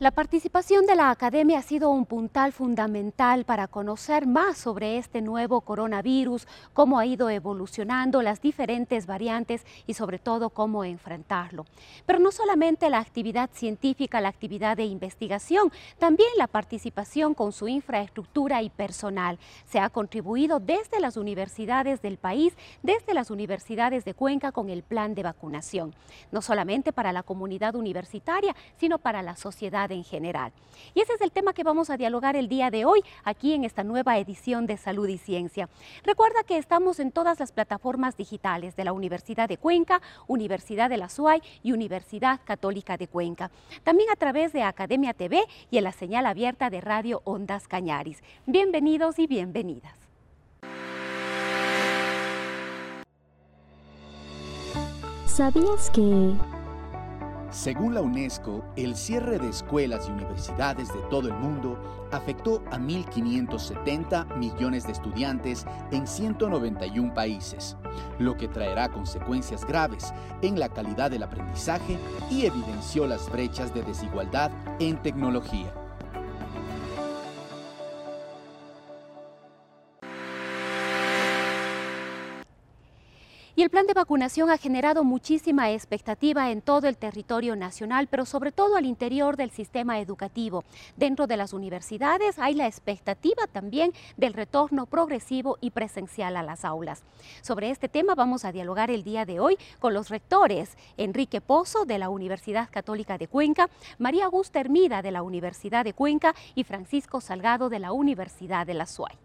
La participación de la academia ha sido un puntal fundamental para conocer más sobre este nuevo coronavirus, cómo ha ido evolucionando, las diferentes variantes y sobre todo cómo enfrentarlo. Pero no solamente la actividad científica, la actividad de investigación, también la participación con su infraestructura y personal. Se ha contribuido desde las universidades del país, desde las universidades de Cuenca con el plan de vacunación, no solamente para la comunidad universitaria, sino para la sociedad en general. Y ese es el tema que vamos a dialogar el día de hoy aquí en esta nueva edición de Salud y Ciencia. Recuerda que estamos en todas las plataformas digitales de la Universidad de Cuenca, Universidad de la SUAY y Universidad Católica de Cuenca. También a través de Academia TV y en la señal abierta de Radio Ondas Cañaris. Bienvenidos y bienvenidas. ¿Sabías que según la UNESCO, el cierre de escuelas y universidades de todo el mundo afectó a 1.570 millones de estudiantes en 191 países, lo que traerá consecuencias graves en la calidad del aprendizaje y evidenció las brechas de desigualdad en tecnología. Y el plan de vacunación ha generado muchísima expectativa en todo el territorio nacional, pero sobre todo al interior del sistema educativo. Dentro de las universidades hay la expectativa también del retorno progresivo y presencial a las aulas. Sobre este tema vamos a dialogar el día de hoy con los rectores Enrique Pozo de la Universidad Católica de Cuenca, María Augusta Hermida de la Universidad de Cuenca y Francisco Salgado de la Universidad de la SUAY.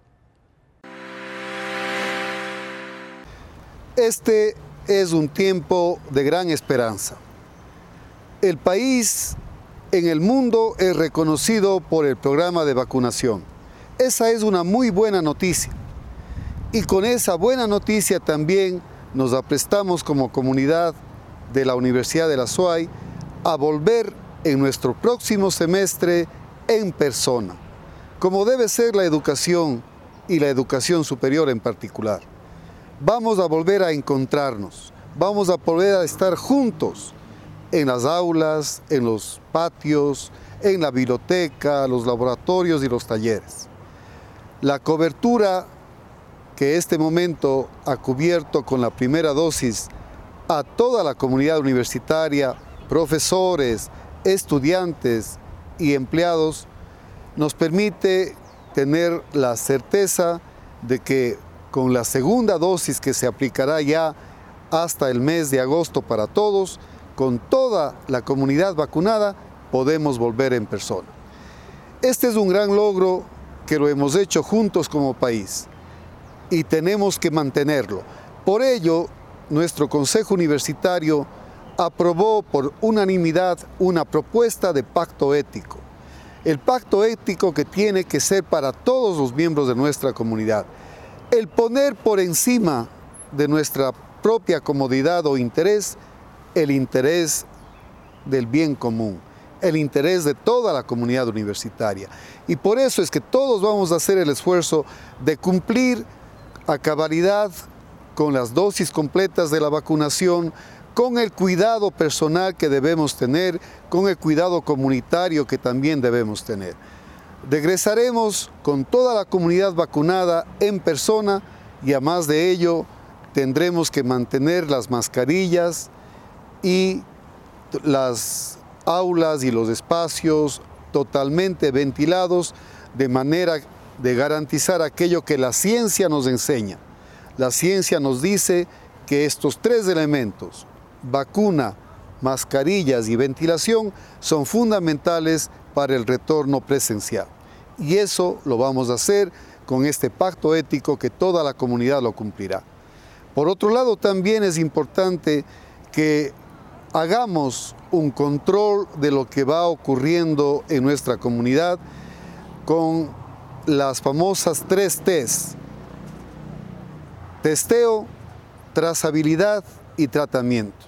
Este es un tiempo de gran esperanza. El país en el mundo es reconocido por el programa de vacunación. Esa es una muy buena noticia. Y con esa buena noticia también nos aprestamos como comunidad de la Universidad de la SUAY a volver en nuestro próximo semestre en persona, como debe ser la educación y la educación superior en particular vamos a volver a encontrarnos, vamos a volver a estar juntos en las aulas, en los patios, en la biblioteca, los laboratorios y los talleres. La cobertura que este momento ha cubierto con la primera dosis a toda la comunidad universitaria, profesores, estudiantes y empleados, nos permite tener la certeza de que con la segunda dosis que se aplicará ya hasta el mes de agosto para todos, con toda la comunidad vacunada, podemos volver en persona. Este es un gran logro que lo hemos hecho juntos como país y tenemos que mantenerlo. Por ello, nuestro Consejo Universitario aprobó por unanimidad una propuesta de pacto ético. El pacto ético que tiene que ser para todos los miembros de nuestra comunidad el poner por encima de nuestra propia comodidad o interés el interés del bien común, el interés de toda la comunidad universitaria. Y por eso es que todos vamos a hacer el esfuerzo de cumplir a cabalidad con las dosis completas de la vacunación, con el cuidado personal que debemos tener, con el cuidado comunitario que también debemos tener. Regresaremos con toda la comunidad vacunada en persona y a más de ello tendremos que mantener las mascarillas y las aulas y los espacios totalmente ventilados de manera de garantizar aquello que la ciencia nos enseña. La ciencia nos dice que estos tres elementos, vacuna, mascarillas y ventilación, son fundamentales para el retorno presencial. Y eso lo vamos a hacer con este pacto ético que toda la comunidad lo cumplirá. Por otro lado, también es importante que hagamos un control de lo que va ocurriendo en nuestra comunidad con las famosas tres T's. Testeo, trazabilidad y tratamiento.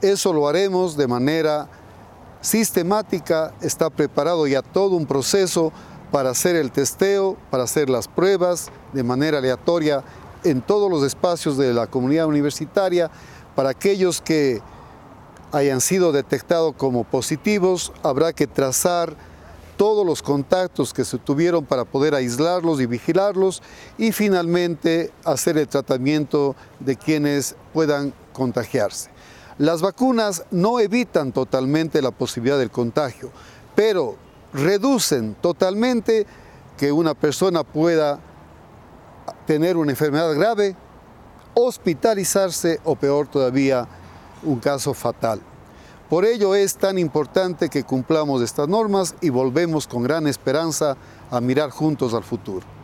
Eso lo haremos de manera sistemática, está preparado ya todo un proceso para hacer el testeo, para hacer las pruebas de manera aleatoria en todos los espacios de la comunidad universitaria. Para aquellos que hayan sido detectados como positivos, habrá que trazar todos los contactos que se tuvieron para poder aislarlos y vigilarlos y finalmente hacer el tratamiento de quienes puedan contagiarse. Las vacunas no evitan totalmente la posibilidad del contagio, pero reducen totalmente que una persona pueda tener una enfermedad grave, hospitalizarse o peor todavía, un caso fatal. Por ello es tan importante que cumplamos estas normas y volvemos con gran esperanza a mirar juntos al futuro.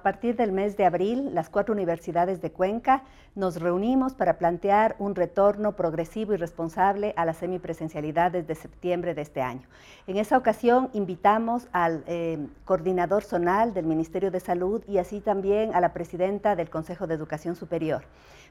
A partir del mes de abril, las cuatro universidades de Cuenca nos reunimos para plantear un retorno progresivo y responsable a la semipresencialidad desde septiembre de este año. En esa ocasión invitamos al eh, coordinador zonal del Ministerio de Salud y así también a la presidenta del Consejo de Educación Superior.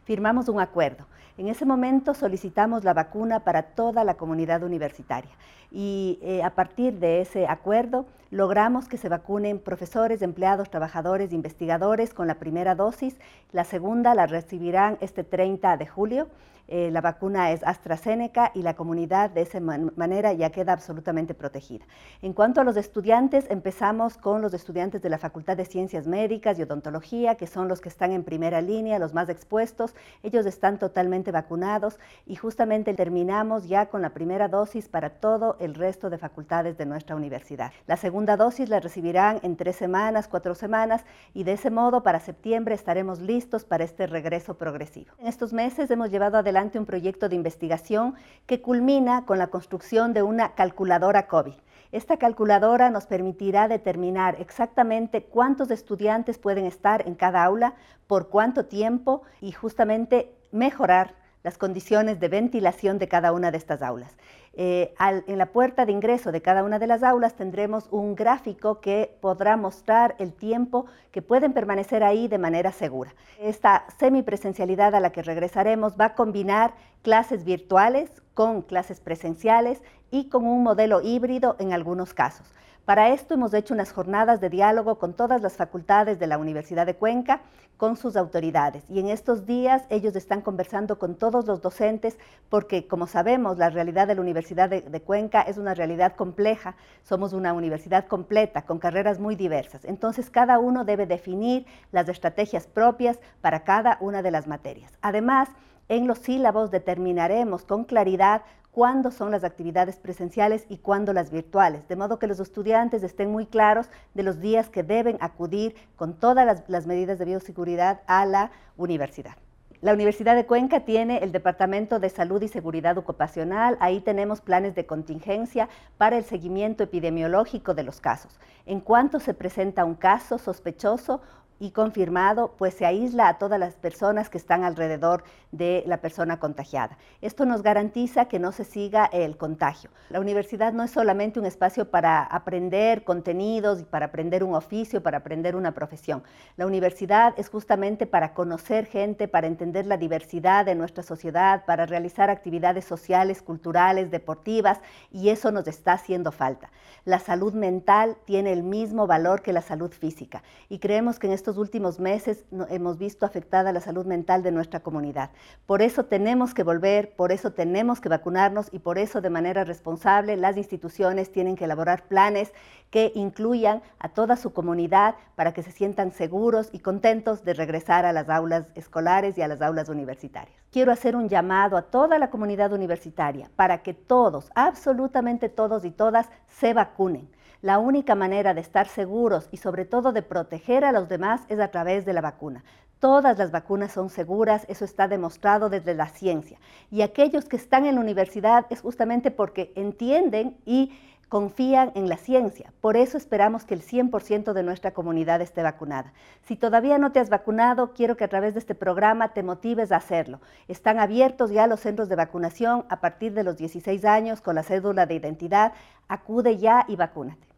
Firmamos un acuerdo. En ese momento solicitamos la vacuna para toda la comunidad universitaria y eh, a partir de ese acuerdo logramos que se vacunen profesores, empleados, trabajadores, investigadores con la primera dosis. La segunda la recibirán este 30 de julio eh, la vacuna es AstraZeneca y la comunidad de esa manera ya queda absolutamente protegida. En cuanto a los estudiantes, empezamos con los estudiantes de la Facultad de Ciencias Médicas y Odontología, que son los que están en primera línea, los más expuestos. Ellos están totalmente vacunados y justamente terminamos ya con la primera dosis para todo el resto de facultades de nuestra universidad. La segunda dosis la recibirán en tres semanas, cuatro semanas y de ese modo para septiembre estaremos listos para este regreso progresivo. En estos meses hemos llevado adelante un proyecto de investigación que culmina con la construcción de una calculadora COVID. Esta calculadora nos permitirá determinar exactamente cuántos estudiantes pueden estar en cada aula, por cuánto tiempo y justamente mejorar las condiciones de ventilación de cada una de estas aulas. Eh, en la puerta de ingreso de cada una de las aulas tendremos un gráfico que podrá mostrar el tiempo que pueden permanecer ahí de manera segura. Esta semipresencialidad a la que regresaremos va a combinar clases virtuales con clases presenciales y con un modelo híbrido en algunos casos. Para esto hemos hecho unas jornadas de diálogo con todas las facultades de la Universidad de Cuenca, con sus autoridades. Y en estos días ellos están conversando con todos los docentes porque, como sabemos, la realidad de la Universidad de, Cuenca es una realidad compleja. Somos una universidad completa, con carreras muy diversas. Entonces, cada uno debe definir las estrategias propias para cada una de las materias. Además, en los sílabos determinaremos con claridad cuándo son las actividades presenciales y cuándo las virtuales, de modo que los estudiantes estén muy claros de los días que deben acudir con todas las, medidas de bioseguridad a la universidad. La Universidad de Cuenca tiene el Departamento de Salud y Seguridad Ocupacional. Ahí tenemos planes de contingencia para el seguimiento epidemiológico de los casos. En cuanto se presenta un caso sospechoso y confirmado, pues se aísla a todas las personas que están alrededor de la persona contagiada. Esto nos garantiza que no se siga el contagio. La universidad no es solamente un espacio para aprender contenidos para aprender un oficio, para aprender una profesión. La universidad es justamente para conocer gente, para entender la diversidad de nuestra sociedad, para realizar actividades sociales, culturales, deportivas, y eso nos está haciendo falta. La salud mental tiene el mismo valor que la salud física y creemos que en estos últimos meses hemos visto afectada la salud mental de nuestra comunidad. Por eso tenemos que volver, por eso tenemos que vacunarnos y por eso de manera responsable las instituciones tienen que elaborar planes que incluyan a toda su comunidad para que se sientan seguros y contentos de regresar a las aulas escolares y a las aulas universitarias. Quiero hacer un llamado a toda la comunidad universitaria para que todos, absolutamente todos y todas, se vacunen. La única manera de estar seguros y sobre todo de proteger a los demás es a través de la vacuna. Todas las vacunas son seguras, eso está demostrado desde la ciencia. Y aquellos que están en la universidad es justamente porque entienden y confían en la ciencia. Por eso esperamos que el 100% de nuestra comunidad esté vacunada. Si todavía no te has vacunado, quiero que a través de este programa te motives a hacerlo. Están abiertos ya los centros de vacunación a partir de los 16 años con la cédula de identidad. Acude ya y vacúnate.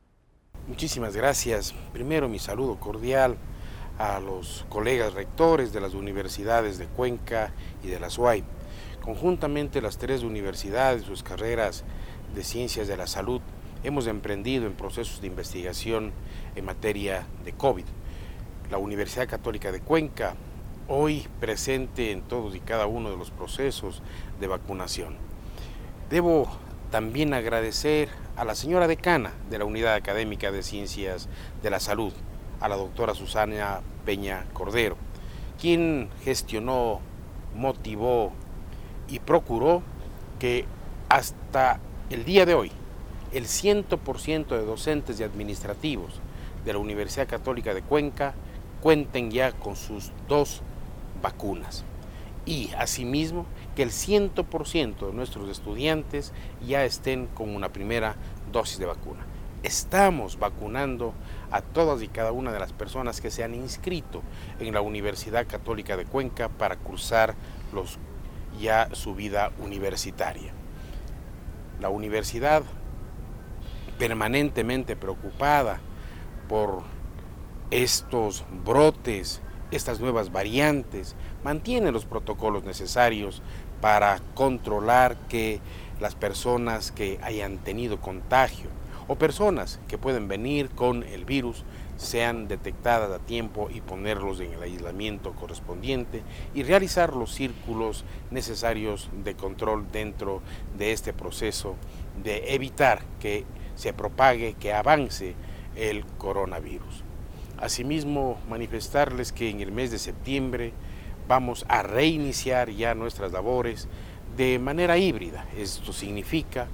Muchísimas gracias. Primero mi saludo cordial a los colegas rectores de las universidades de Cuenca y de la SUAY. Conjuntamente las tres universidades, sus carreras de ciencias de la salud, hemos emprendido en procesos de investigación en materia de COVID. La Universidad Católica de Cuenca, hoy presente en todos y cada uno de los procesos de vacunación. Debo también agradecer a la señora decana de la Unidad Académica de Ciencias de la Salud, a la doctora Susana Peña Cordero, quien gestionó, motivó y procuró que hasta el día de hoy el 100% de docentes y administrativos de la Universidad Católica de Cuenca cuenten ya con sus dos vacunas. Y asimismo que el 100% de nuestros estudiantes ya estén con una primera dosis de vacuna. Estamos vacunando a todas y cada una de las personas que se han inscrito en la Universidad Católica de Cuenca para cursar los, ya su vida universitaria. La universidad permanentemente preocupada por estos brotes, estas nuevas variantes, mantiene los protocolos necesarios para controlar que las personas que hayan tenido contagio o personas que pueden venir con el virus sean detectadas a tiempo y ponerlos en el aislamiento correspondiente y realizar los círculos necesarios de control dentro de este proceso de evitar que se propague, que avance el coronavirus. Asimismo, manifestarles que en el mes de septiembre vamos a reiniciar ya nuestras labores de manera híbrida. Esto significa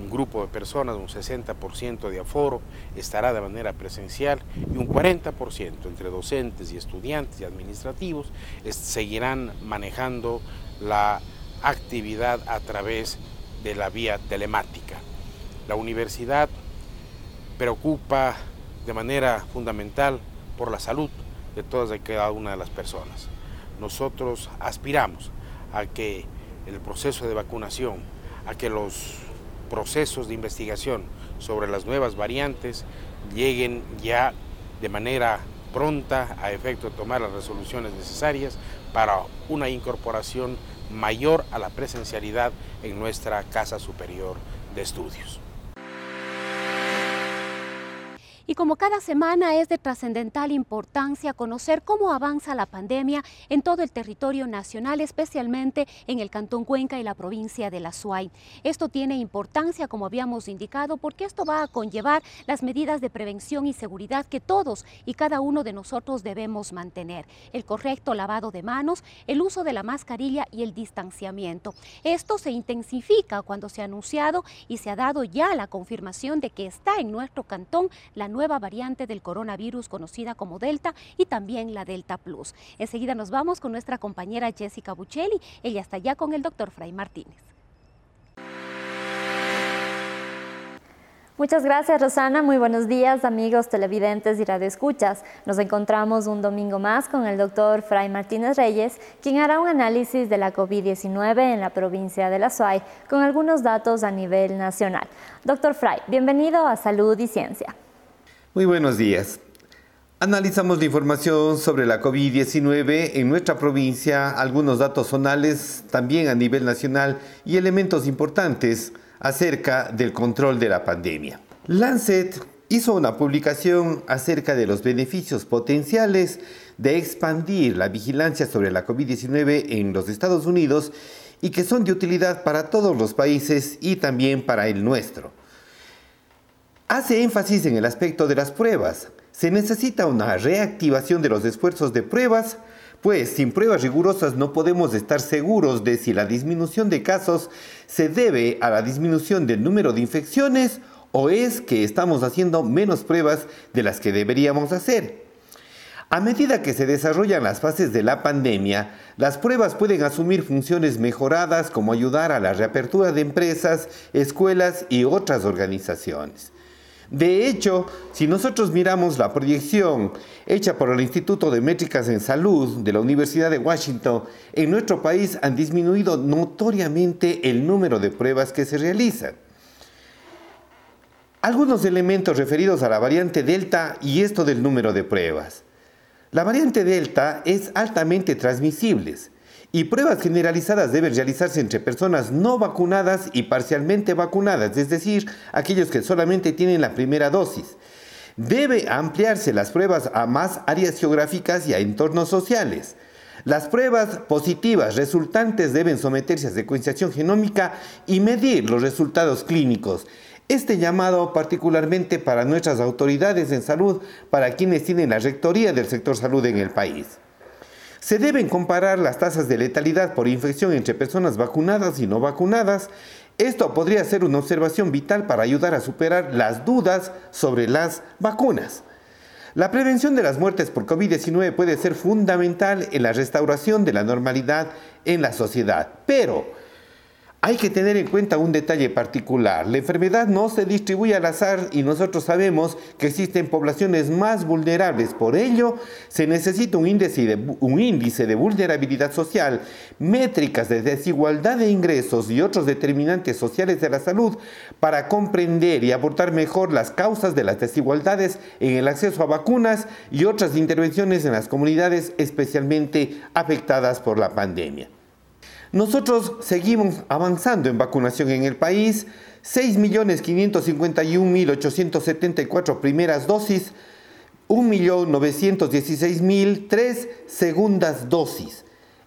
un grupo de personas, un 60% de aforo, estará de manera presencial y un 40% entre docentes y estudiantes y administrativos seguirán manejando la actividad a través de la vía telemática. La universidad preocupa de manera fundamental por la salud de todas y cada una de las personas. Nosotros aspiramos a que el proceso de vacunación, a que los procesos de investigación sobre las nuevas variantes lleguen ya de manera pronta a efecto de tomar las resoluciones necesarias para una incorporación mayor a la presencialidad en nuestra Casa Superior de Estudios. Y como cada semana es de trascendental importancia conocer cómo avanza la pandemia en todo el territorio nacional, especialmente en el Cantón Cuenca y la provincia de La Suay. Esto tiene importancia, como habíamos indicado, porque esto va a conllevar las medidas de prevención y seguridad que todos y cada uno de nosotros debemos mantener. El correcto lavado de manos, el uso de la mascarilla y el distanciamiento. Esto se intensifica cuando se ha anunciado y se ha dado ya la confirmación de que está en nuestro cantón la nueva variante del coronavirus conocida como Delta y también la Delta Plus. Enseguida nos vamos con nuestra compañera Jessica Buccelli. Ella está ya con el doctor Fray Martínez. Muchas gracias Rosana, muy buenos días amigos televidentes y radioescuchas. Nos encontramos un domingo más con el doctor Fray Martínez Reyes, quien hará un análisis de la COVID-19 en la provincia de La Suay con algunos datos a nivel nacional. Doctor Fray, bienvenido a Salud y Ciencia. Muy buenos días. Analizamos la información sobre la COVID-19 en nuestra provincia, algunos datos zonales también a nivel nacional y elementos importantes acerca del control de la pandemia. Lancet hizo una publicación acerca de los beneficios potenciales de expandir la vigilancia sobre la COVID-19 en los Estados Unidos y que son de utilidad para todos los países y también para el nuestro hace énfasis en el aspecto de las pruebas. Se necesita una reactivación de los esfuerzos de pruebas, pues sin pruebas rigurosas no podemos estar seguros de si la disminución de casos se debe a la disminución del número de infecciones o es que estamos haciendo menos pruebas de las que deberíamos hacer. A medida que se desarrollan las fases de la pandemia, las pruebas pueden asumir funciones mejoradas como ayudar a la reapertura de empresas, escuelas y otras organizaciones. De hecho, si nosotros miramos la proyección hecha por el Instituto de Métricas en Salud de la Universidad de Washington, en nuestro país han disminuido notoriamente el número de pruebas que se realizan. Algunos elementos referidos a la variante Delta y esto del número de pruebas. La variante Delta es altamente transmisible y pruebas generalizadas deben realizarse entre personas no vacunadas y parcialmente vacunadas, es decir, aquellos que solamente tienen la primera dosis. Debe ampliarse las pruebas a más áreas geográficas y a entornos sociales. Las pruebas positivas resultantes deben someterse a secuenciación genómica y medir los resultados clínicos. Este llamado particularmente para nuestras autoridades en salud, para quienes tienen la rectoría del sector salud en el país. Se deben comparar las tasas de letalidad por infección entre personas vacunadas y no vacunadas. Esto podría ser una observación vital para ayudar a superar las dudas sobre las vacunas. La prevención de las muertes por COVID-19 puede ser fundamental en la restauración de la normalidad en la sociedad, pero hay que tener en cuenta un detalle particular. La enfermedad no se distribuye al azar y nosotros sabemos que existen poblaciones más vulnerables. Por ello, se necesita un índice de, un índice de vulnerabilidad social, métricas de desigualdad de ingresos y otros determinantes sociales de la salud para comprender y abordar mejor las causas de las desigualdades en el acceso a vacunas y otras intervenciones en las comunidades especialmente afectadas por la pandemia. Nosotros seguimos avanzando en vacunación en el país. 6.551.874 primeras dosis, 1.916.003 segundas dosis.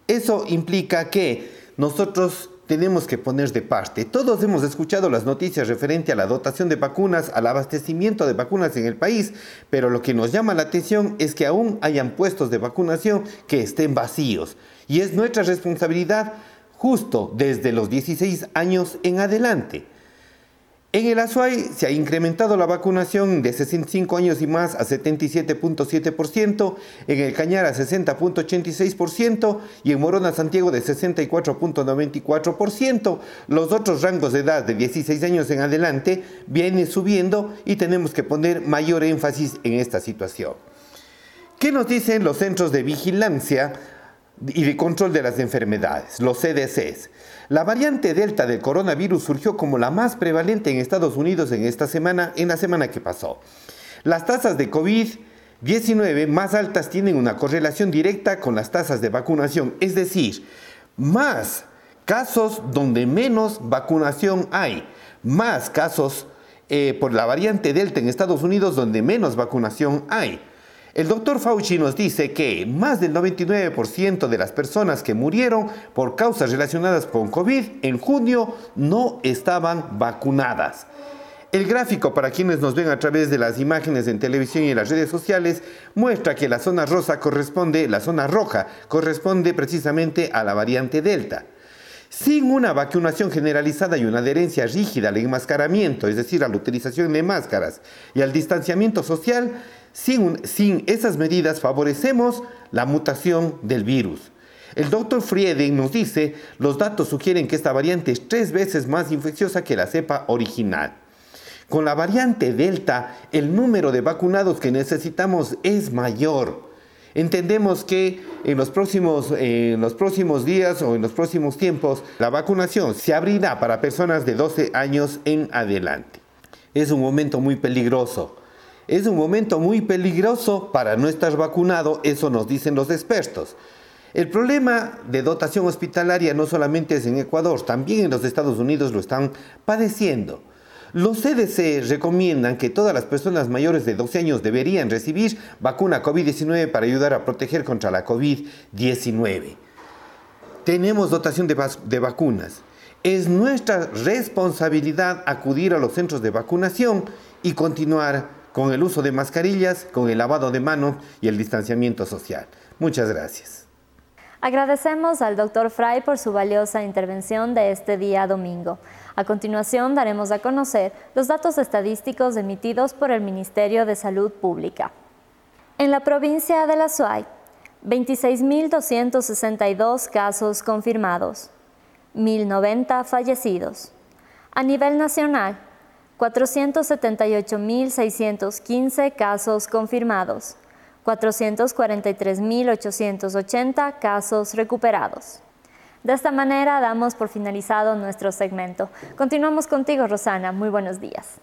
Eso implica que nosotros tenemos que poner de parte. Todos hemos escuchado las noticias referente a la dotación de vacunas, al abastecimiento de vacunas en el país, pero lo que nos llama la atención es que aún hayan puestos de vacunación que estén vacíos. Y es nuestra responsabilidad justo desde los 16 años en adelante. En el Azuay se ha incrementado la vacunación de 65 años y más a 77.7%, en el Cañar a 60.86% y en Morona Santiago de 64.94%. Los otros rangos de edad de 16 años en adelante vienen subiendo y tenemos que poner mayor énfasis en esta situación. ¿Qué nos dicen los centros de vigilancia y de control de las enfermedades, los CDCs. La variante Delta del coronavirus surgió como la más prevalente en Estados Unidos en esta semana, en la semana que pasó. Las tasas de COVID-19 más altas tienen una correlación directa con las tasas de vacunación, es decir, más casos donde menos vacunación hay, más casos eh, por la variante Delta en Estados Unidos donde menos vacunación hay. El doctor Fauci nos dice que más del 99% de las personas que murieron por causas relacionadas con COVID en junio no estaban vacunadas. El gráfico para quienes nos ven a través de las imágenes en televisión y en las redes sociales muestra que la zona rosa corresponde, la zona roja corresponde precisamente a la variante Delta. Sin una vacunación generalizada y una adherencia rígida al enmascaramiento, es decir, a la utilización de máscaras y al distanciamiento social, sin, esas medidas favorecemos la mutación del virus. El doctor Frieden nos dice, los datos sugieren que esta variante es tres veces más infecciosa que la cepa original. Con la variante Delta, el número de vacunados que necesitamos es mayor. Entendemos que en los, próximos, días o en los próximos tiempos, la vacunación se abrirá para personas de 12 años en adelante. Es un momento muy peligroso es un momento muy peligroso para no estar vacunado, eso nos dicen los expertos. El problema de dotación hospitalaria no solamente es en Ecuador, también en los Estados Unidos lo están padeciendo. Los CDC recomiendan que todas las personas mayores de 12 años deberían recibir vacuna COVID-19 para ayudar a proteger contra la COVID-19. Tenemos dotación de, de, vacunas. Es nuestra responsabilidad acudir a los centros de vacunación y continuar con el uso de mascarillas, con el lavado de manos y el distanciamiento social. Muchas gracias. Agradecemos al doctor Fry por su valiosa intervención de este día domingo. A continuación daremos a conocer los datos estadísticos emitidos por el Ministerio de Salud Pública. En la provincia de La Suay, 26.262 casos confirmados, 1.090 fallecidos. A nivel nacional, 478.615 casos confirmados, 443.880 casos recuperados. De esta manera damos por finalizado nuestro segmento. Continuamos contigo, Rosana. Muy buenos días.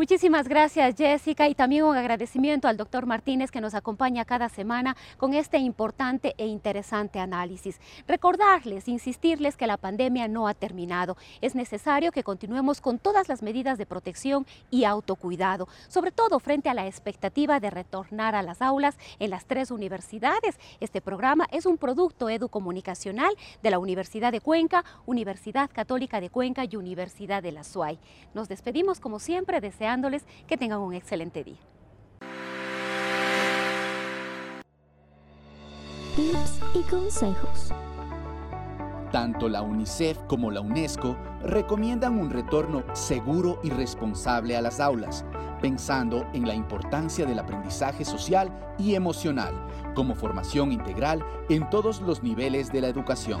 Muchísimas gracias Jessica y también un agradecimiento al doctor Martínez que nos acompaña cada semana con este importante e interesante análisis. Recordarles, insistirles que la pandemia no ha terminado. Es necesario que continuemos con todas las medidas de protección y autocuidado, sobre todo frente a la expectativa de retornar a las aulas en las tres universidades. Este programa es un producto educomunicacional de la Universidad de Cuenca, Universidad Católica de Cuenca y Universidad de la SUAY. Nos despedimos como siempre deseando que tengan un excelente día. Tips y consejos. Tanto la UNICEF como la UNESCO recomiendan un retorno seguro y responsable a las aulas, pensando en la importancia del aprendizaje social y emocional como formación integral en todos los niveles de la educación.